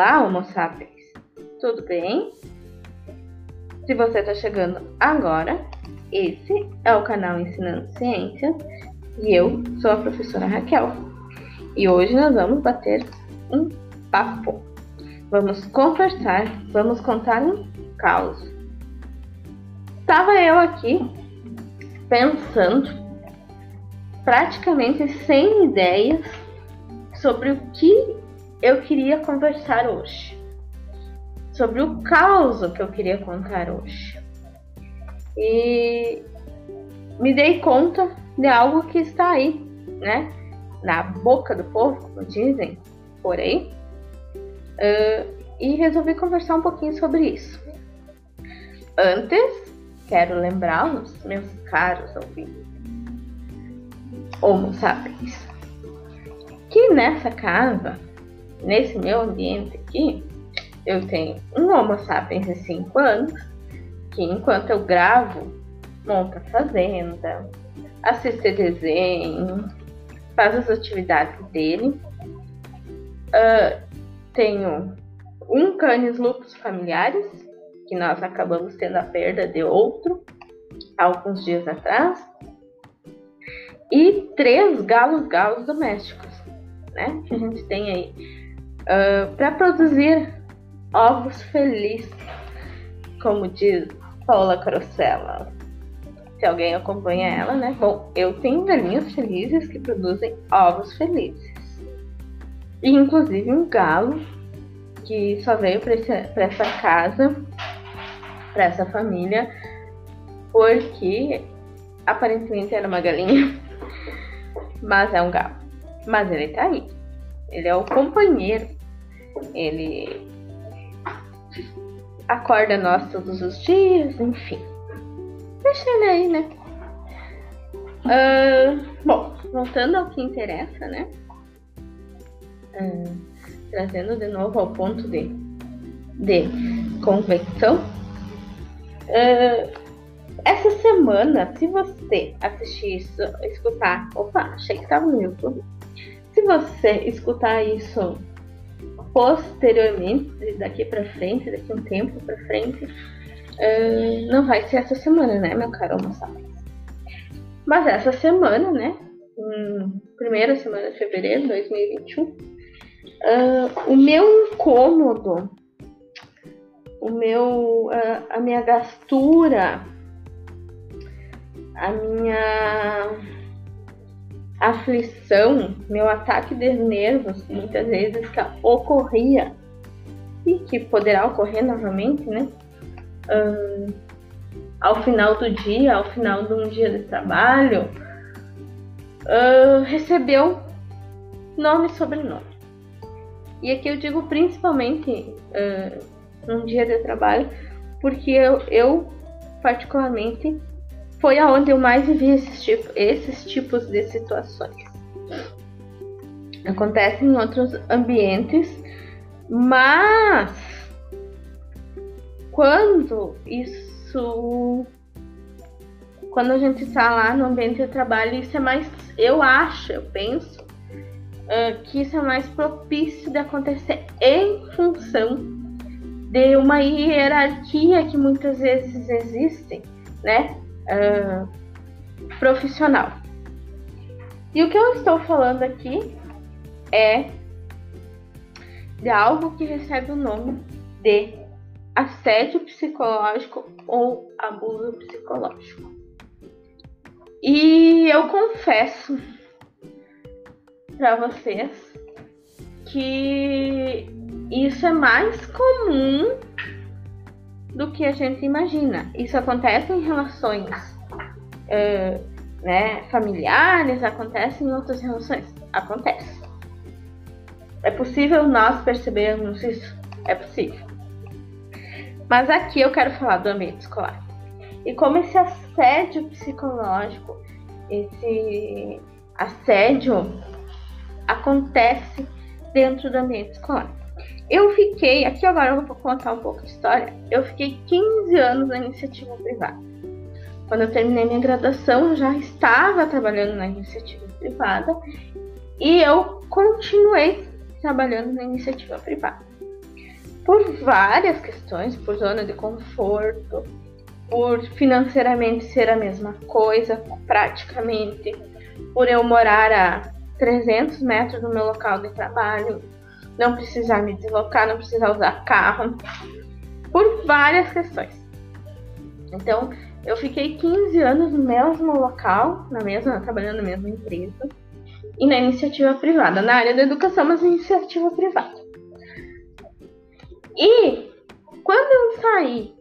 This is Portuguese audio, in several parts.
Olá, Homo sapiens! Tudo bem? Se você está chegando agora, esse é o canal Ensinando Ciências e eu sou a professora Raquel. E hoje nós vamos bater um papo. Vamos conversar, vamos contar um caos. Estava eu aqui pensando, praticamente sem ideias, sobre o que eu queria conversar hoje. Sobre o caos que eu queria contar hoje. E me dei conta de algo que está aí, né? Na boca do povo, como dizem, por aí. Uh, e resolvi conversar um pouquinho sobre isso. Antes, quero lembrá-los, meus caros ouvintes, Homo sapiens, que nessa casa nesse meu ambiente aqui, eu tenho um Homo sapiens de 5 anos, que enquanto eu gravo, monta fazenda, assiste desenho, faz as atividades dele. Uh, tenho um canis lupus familiares, que nós acabamos tendo a perda de outro alguns dias atrás, e três galos galos domésticos, né? Que a gente tem aí uh, ah, para produzir ovos felizes, como diz Paula Crocella. Se alguém acompanha ela, né? Bom, eu tenho galinhas felizes que produzem ovos felizes. E inclusive um galo que só veio para essa casa, para essa família, porque aparentemente era uma galinha, mas é um galo. Mas ele tá aí. Ele é o companheiro ele acorda nós todos os dias, enfim. Deixa ele aí, né? Uh, bom, voltando ao que interessa, né? Uh, trazendo de novo ao ponto de, de convecção. Uh, essa semana, se você assistir isso, escutar. Opa, achei que estava no YouTube. Se você escutar isso posteriormente, daqui para frente, daqui um tempo para frente, uh, não vai ser essa semana, né, meu caro Homo Mas essa semana, né, primeira semana de fevereiro de 2021, uh, o meu incômodo, o meu, uh, a minha gastura, a minha aflição, meu ataque de nervos, muitas vezes que ocorria e que poderá ocorrer novamente, né? Um, ao final do dia, ao final de um dia de trabalho, uh, recebeu nome e sobrenome. E aqui eu digo principalmente uh, num dia de trabalho, porque eu, eu particularmente foi aonde eu mais vivi esses, tipo, esses tipos de situações. Acontece em outros ambientes, mas quando isso. Quando a gente está lá no ambiente de trabalho, isso é mais. Eu acho, eu penso, uh, que isso é mais propício de acontecer em função de uma hierarquia que muitas vezes existe, né? Uh, profissional. E o que eu estou falando aqui é de algo que recebe o nome de assédio psicológico ou abuso psicológico. E eu confesso para vocês que isso é mais comum do que a gente imagina. Isso acontece em relações uh, né, familiares, acontece em outras relações. Acontece. É possível nós percebermos isso? É possível. Mas aqui eu quero falar do ambiente escolar. E como esse assédio psicológico, esse assédio acontece dentro do ambiente escolar. Eu fiquei, aqui agora eu vou contar um pouco de história. Eu fiquei 15 anos na iniciativa privada. Quando eu terminei minha graduação, eu já estava trabalhando na iniciativa privada e eu continuei trabalhando na iniciativa privada. por várias questões, por zona de conforto, por financeiramente ser a mesma coisa, praticamente, por eu morar a 300 metros do meu local de trabalho, não precisar me deslocar, não precisar usar carro, por várias questões. Então, eu fiquei 15 anos no mesmo local, na mesma, trabalhando na mesma empresa, e na iniciativa privada, na área da educação, mas iniciativa privada. E quando eu saí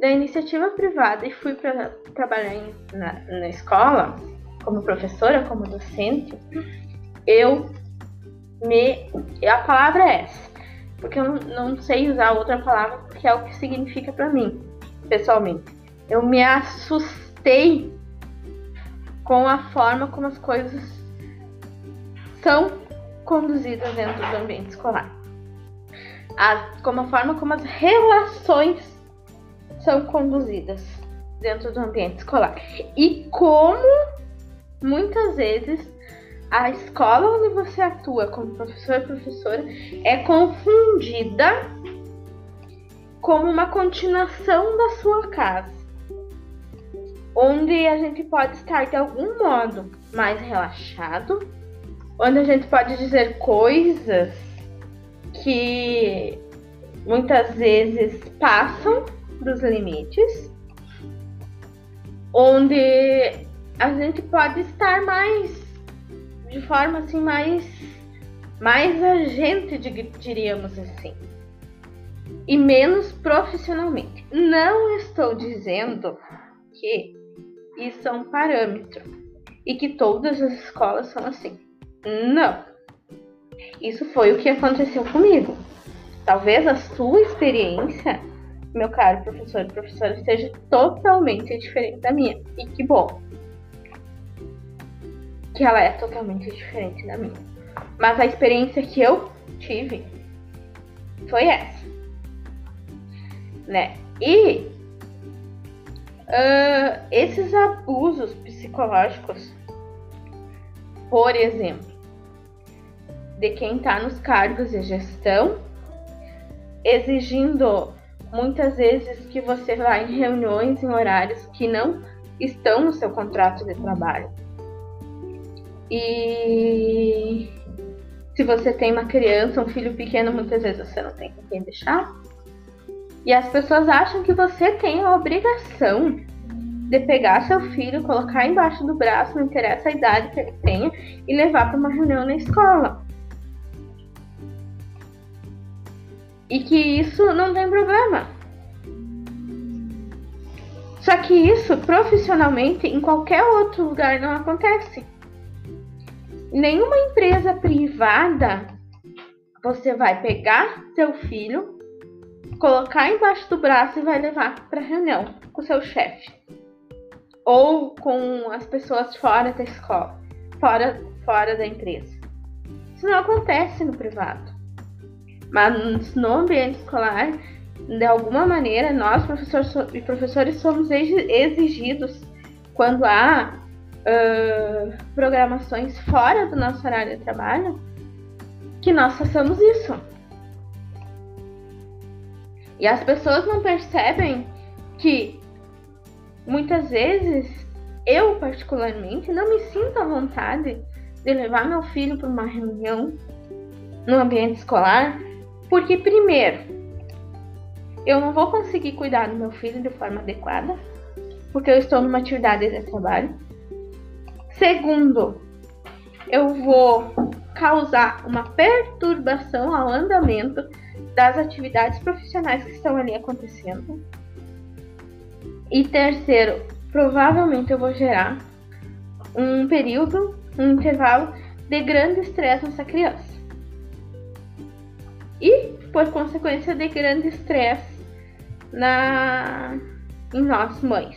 da iniciativa privada e fui para trabalhar em, na, na escola, como professora, como docente, eu me. A palavra é essa, porque eu não, sei usar outra palavra, porque é o que significa para mim, pessoalmente. Eu me assustei com a forma como as coisas são conduzidas dentro do ambiente escolar. A, como a forma como as relações são conduzidas dentro do ambiente escolar. E como muitas vezes a escola onde você atua como professor professora é confundida como uma continuação da sua casa, onde a gente pode estar de algum modo mais relaxado, onde a gente pode dizer coisas que muitas vezes passam dos limites, onde a gente pode estar mais de forma assim mais mais agente, diríamos assim, e menos profissionalmente. Não estou dizendo que isso é um parâmetro e que todas as escolas são assim. Não. Isso foi o que aconteceu comigo. Talvez a sua experiência, meu caro professor e professora, seja totalmente diferente da minha. E que bom que ela é totalmente diferente da minha. Mas a experiência que eu tive foi essa. Né? E uh, esses abusos psicológicos, por exemplo, de quem está nos cargos de gestão, exigindo muitas vezes que você vá em reuniões em horários que não estão no seu contrato de trabalho e se você tem uma criança, um filho pequeno, muitas vezes você não tem com quem deixar. E as pessoas acham que você tem a obrigação de pegar seu filho, colocar embaixo do braço, não interessa a idade que ele tenha, e levar para uma reunião na escola. E que isso não tem problema. Só que isso, profissionalmente, em qualquer outro lugar não acontece nenhuma empresa privada você vai pegar seu filho, colocar embaixo do braço e vai levar para reunião com seu chefe ou com as pessoas fora da escola, fora, fora da empresa. Isso não acontece no privado. Mas no ambiente escolar, de alguma maneira, nós professores e professores somos exigidos quando há uh, programações fora do nosso horário de trabalho, que nós façamos isso. E as pessoas não percebem que muitas vezes eu, particularmente, não me sinto à vontade de levar meu filho para uma reunião no ambiente escolar, porque, primeiro, eu não vou conseguir cuidar do meu filho de forma adequada, porque eu estou numa atividade de trabalho. Segundo, eu vou causar uma perturbação ao andamento das atividades profissionais que estão ali acontecendo. E terceiro, provavelmente eu vou gerar um período, um intervalo de grande estresse nessa criança. E, por consequência, de grande estresse na em nós mães.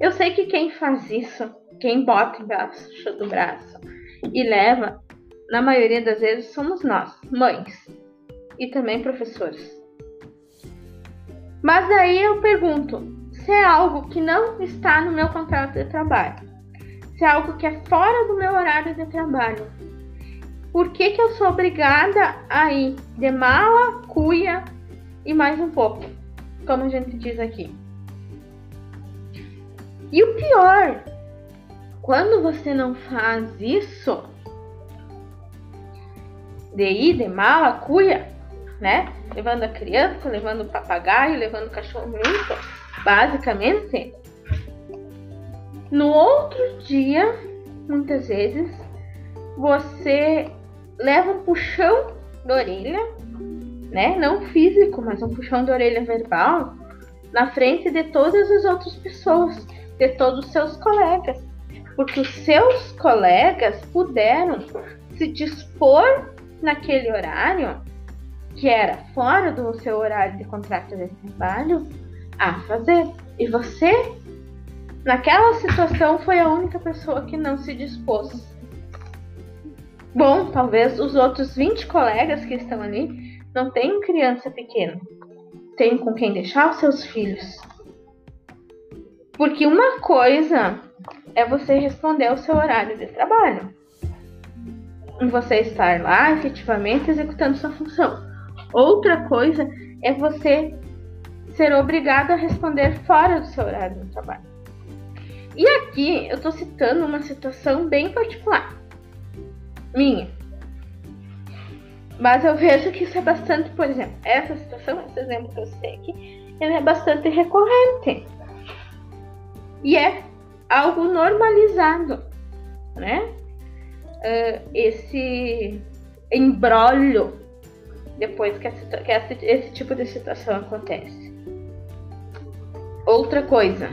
Eu sei que quem faz isso quem bota embaixo do braço e leva, na maioria das vezes, somos nós, mães e também professores. Mas aí eu pergunto: se é algo que não está no meu contrato de trabalho, se é algo que é fora do meu horário de trabalho, por que, que eu sou obrigada a ir de mala, cuia e mais um pouco, como a gente diz aqui. E o pior, quando você não faz isso, de ir de mala, cuia, né? Levando a criança, levando o papagaio, levando o cachorro basicamente, no outro dia, muitas vezes, você leva um puxão de orelha, né? Não físico, mas um puxão de orelha verbal na frente de todas as outras pessoas, de todos os seus colegas. Porque os seus colegas puderam se dispor naquele horário, que era fora do seu horário de contrato de trabalho, a fazer. E você Naquela situação foi a única pessoa que não se dispôs. Bom, talvez os outros 20 colegas que estão ali não tenham criança pequena. Tenham com quem deixar os seus filhos. Porque uma coisa é você responder ao seu horário de trabalho. Você estar lá efetivamente executando sua função. Outra coisa é você ser obrigado a responder fora do seu horário de trabalho. E aqui eu estou citando uma situação bem particular, minha. Mas eu vejo que isso é bastante, por exemplo, essa situação, esse exemplo que eu citei aqui, ele é bastante recorrente. E é algo normalizado, né? Uh, esse embrólio depois que, que esse, esse tipo de situação acontece. Outra coisa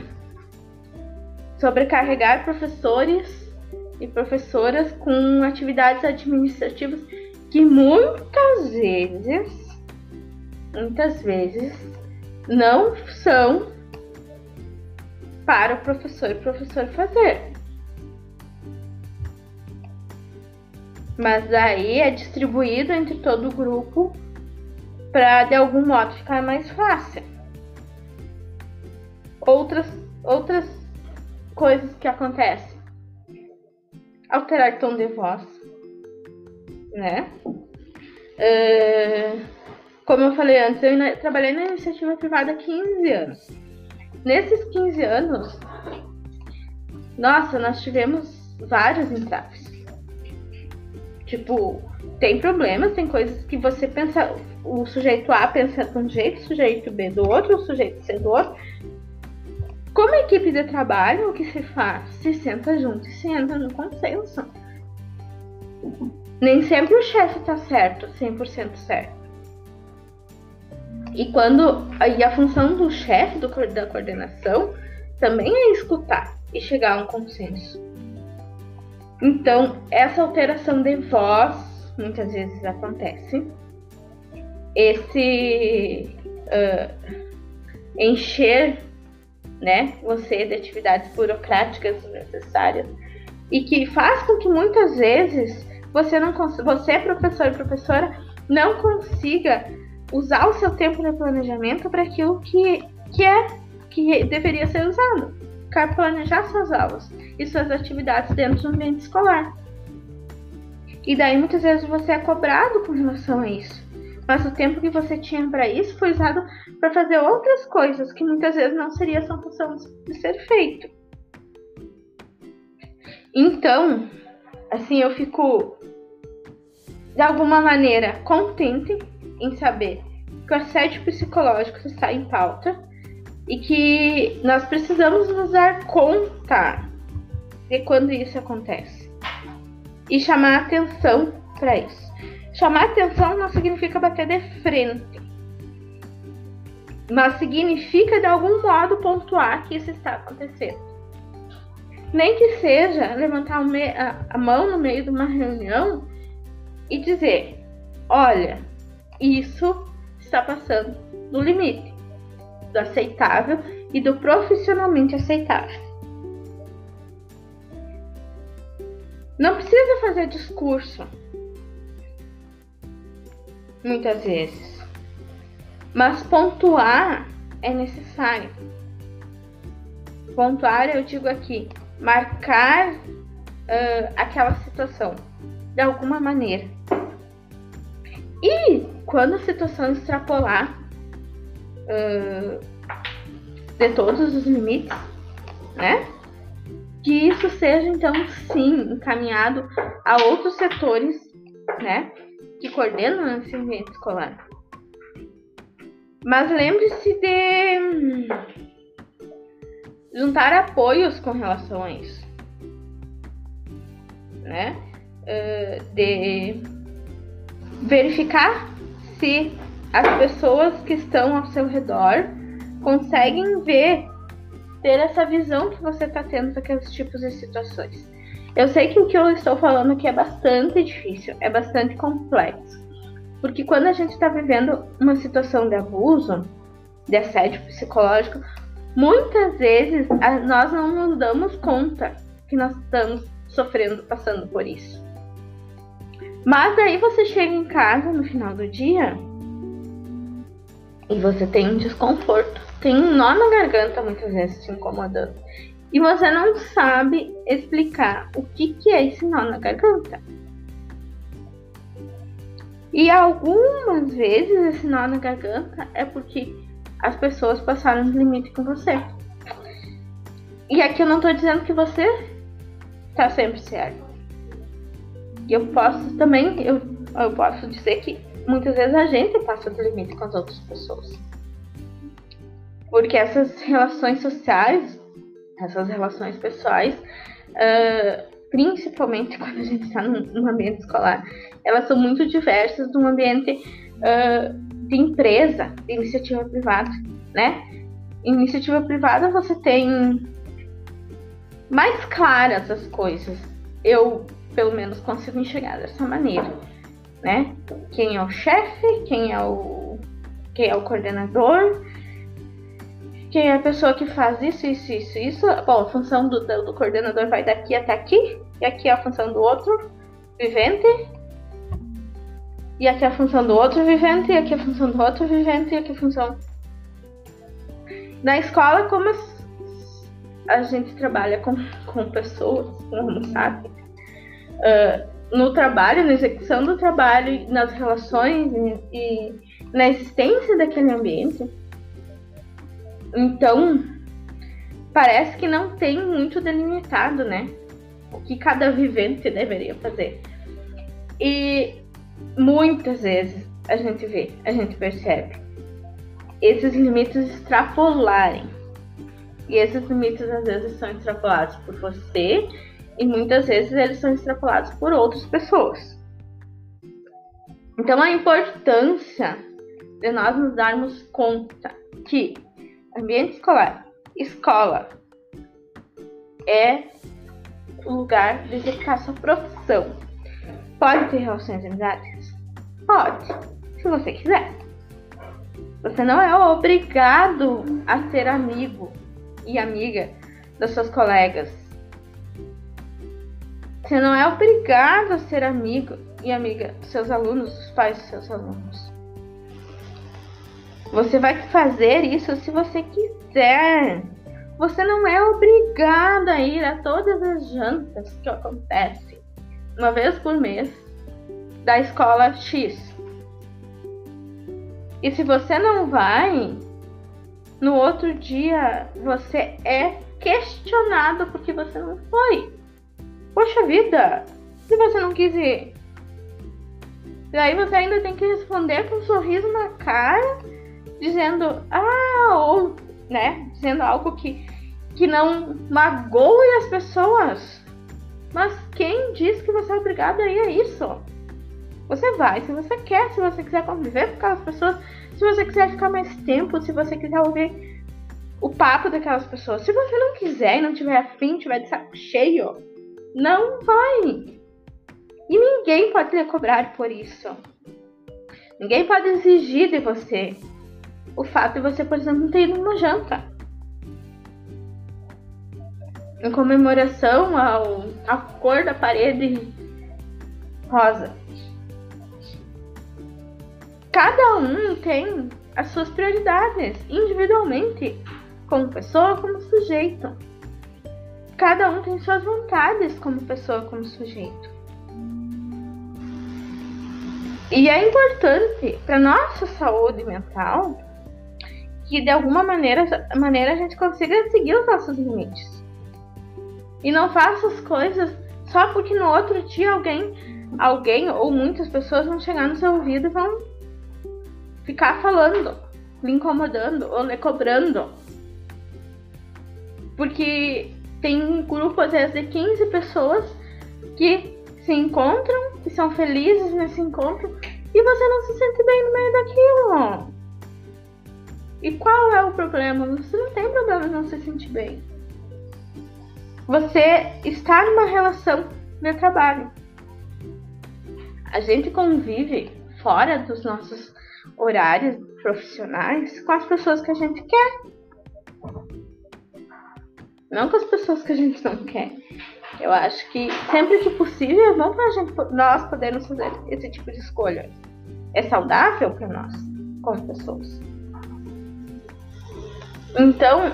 sobrecarregar professores e professoras com atividades administrativas que muitas vezes, muitas vezes, não são para o professor e professor fazer. Mas aí é distribuído entre todo o grupo para de algum modo ficar mais fácil. Outras, outras coisas que acontecem. Alterar tom de voz, né? Uh, como eu falei antes, eu trabalhei na iniciativa privada há 15 anos. Nesses 15 anos, nossa, nós tivemos vários entraves. Tipo, tem problemas, tem coisas que você pensa, o sujeito A pensa de um jeito, o sujeito B do outro, o sujeito C do outro, como equipe de trabalho, o que se faz? Se senta junto e se entra no consenso. Nem sempre o chefe está certo, 100% certo. E quando e a função do chefe da coordenação também é escutar e chegar a um consenso. Então, essa alteração de voz muitas vezes acontece. Esse uh, encher né, você de atividades burocráticas necessárias e que faz com que muitas vezes você não você professor e professora não consiga usar o seu tempo no planejamento para aquilo que, que é que deveria ser usado, para planejar suas aulas e suas atividades dentro do ambiente escolar. E daí muitas vezes você é cobrado com relação a isso mas o tempo que você tinha para isso foi usado para fazer outras coisas que muitas vezes não seria sua função de ser feito. Então, assim, eu fico de alguma maneira contente em saber que o assédio psicológico está em pauta e que nós precisamos nos dar conta de quando isso acontece e chamar atenção para isso. Chamar atenção não significa bater de frente, mas significa de algum modo pontuar que isso está acontecendo. Nem que seja levantar a mão no meio de uma reunião e dizer: olha, isso está passando do limite do aceitável e do profissionalmente aceitável. Não precisa fazer discurso, muitas vezes. Mas pontuar é necessário. Pontuar, eu digo aqui, marcar uh, aquela situação de alguma maneira. E quando a situação extrapolar uh, de todos os limites, né? Que isso seja então sim encaminhado a outros setores, né? Que coordenam esse ambiente escolar. Mas lembre-se de hum, juntar apoios com relação a isso, né? Uh, de verificar se as pessoas que estão ao seu redor conseguem ver, ter essa visão que você está tendo daqueles tipos de situações. Eu sei que o que eu estou falando aqui é bastante difícil, é bastante complexo. Porque quando a gente está vivendo uma situação de abuso, de assédio psicológico, muitas vezes nós não nos damos conta que nós estamos sofrendo, passando por isso. Mas aí você chega em casa no final do dia e você tem um desconforto, tem um nó na garganta muitas vezes te incomodando. E você não sabe explicar o que, que é esse nó na garganta. E algumas vezes esse nó na garganta é porque as pessoas passaram do limite com você. E aqui eu não tô dizendo que você tá sempre certo. E eu posso também, eu, eu posso dizer que muitas vezes a gente passa do limite com as outras pessoas. Porque essas relações sociais, essas relações pessoais, uh, principalmente quando a gente está num, ambiente escolar, elas são muito diversas de um ambiente uh, de empresa, de iniciativa privada, né? Em iniciativa privada você tem mais claras as coisas. Eu, pelo menos, consigo enxergar dessa maneira né? Quem é o chefe, quem é o quem é o coordenador, quem é a pessoa que faz isso, isso, isso, isso. Bom, a função do, do, do coordenador vai daqui até aqui, e aqui é a função do outro vivente, e aqui é a função do outro vivente, e aqui é a função do outro vivente, e aqui é a função. Na escola, como a gente trabalha com, com pessoas, com homo sapiens, uh, no trabalho, na execução do trabalho, nas relações e, na existência daquele ambiente. Então, parece que não tem muito delimitado, né? O que cada vivente deveria fazer. E muitas vezes a gente vê, a gente percebe esses limites extrapolarem. E esses limites às vezes são extrapolados por você e muitas vezes eles são extrapolados por outras pessoas. Então a importância de nós nos darmos conta que ambiente escolar, escola é o lugar de executar sua profissão. Pode ter relações amizades? Pode, se você quiser. Você não é obrigado a ser amigo e amiga das suas colegas você não é obrigado a ser amigo e amiga dos seus alunos, dos pais dos seus alunos. Você vai fazer isso se você quiser. Você não é obrigado a ir a todas as jantas que acontecem uma vez por mês da escola X. E se você não vai, no outro dia você é questionado porque você não foi. Poxa vida, se você não quis ir. Aí você ainda tem que responder com um sorriso na cara, dizendo, ah, ou, né, dizendo algo que, que não magoe as pessoas. Mas quem diz que você é obrigado a ir a isso? Você vai se você quer, se você quiser conviver com aquelas pessoas, se você quiser ficar mais tempo, se você quiser ouvir o papo daquelas pessoas. Se você não quiser e não tiver afim, tiver de saco cheio, não vai. E ninguém pode lhe cobrar por isso. Ninguém pode exigir de você o fato de você, por exemplo, não ter ido numa janta. Em comemoração ao, à cor da parede rosa. Cada um tem as suas prioridades individualmente, como pessoa, como sujeito cada um tem suas vontades como pessoa, como sujeito. E é importante para nossa saúde mental que de alguma maneira, maneira a gente consiga seguir os nossos limites. E não faça as coisas só porque no outro dia alguém, alguém ou muitas pessoas vão chegar no seu ouvido e vão ficar falando, lhe incomodando ou lhe cobrando. Porque tem um grupo, às vezes, de 15 pessoas que se encontram, que são felizes nesse encontro, e você não se sente bem no meio daquilo. E qual é o problema? Você não tem problema não se sentir bem. Você está numa relação de trabalho. A gente convive fora dos nossos horários profissionais com as pessoas que a gente quer. Não com as pessoas que a gente não quer. Eu acho que sempre que possível é bom para gente, nós podermos fazer esse tipo de escolha. É saudável para nós, como pessoas. Então,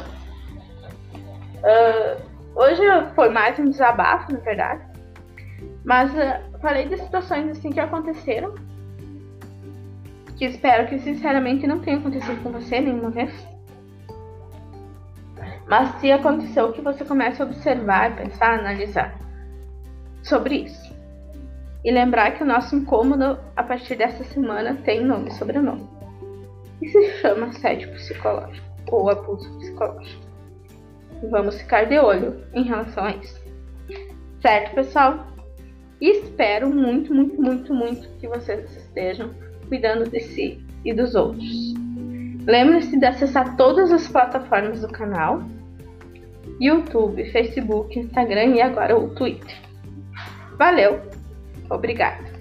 uh, hoje foi mais um desabafo, na verdade. Mas uh, falei de situações assim que aconteceram. Que espero que sinceramente não tenha acontecido com você nenhuma vez. Mas se aconteceu, que você comece a observar, pensar, analisar sobre isso. E lembrar que o nosso incômodo, a partir dessa semana, tem nome e sobrenome. E se chama assédio psicológico ou abuso psicológico. Vamos ficar de olho em relação a isso. Certo, pessoal? espero muito, muito, muito, muito que vocês estejam cuidando de si e dos outros. Lembre-se de acessar todas as plataformas do canal: YouTube, Facebook, Instagram e agora o Twitter. Valeu! Obrigada!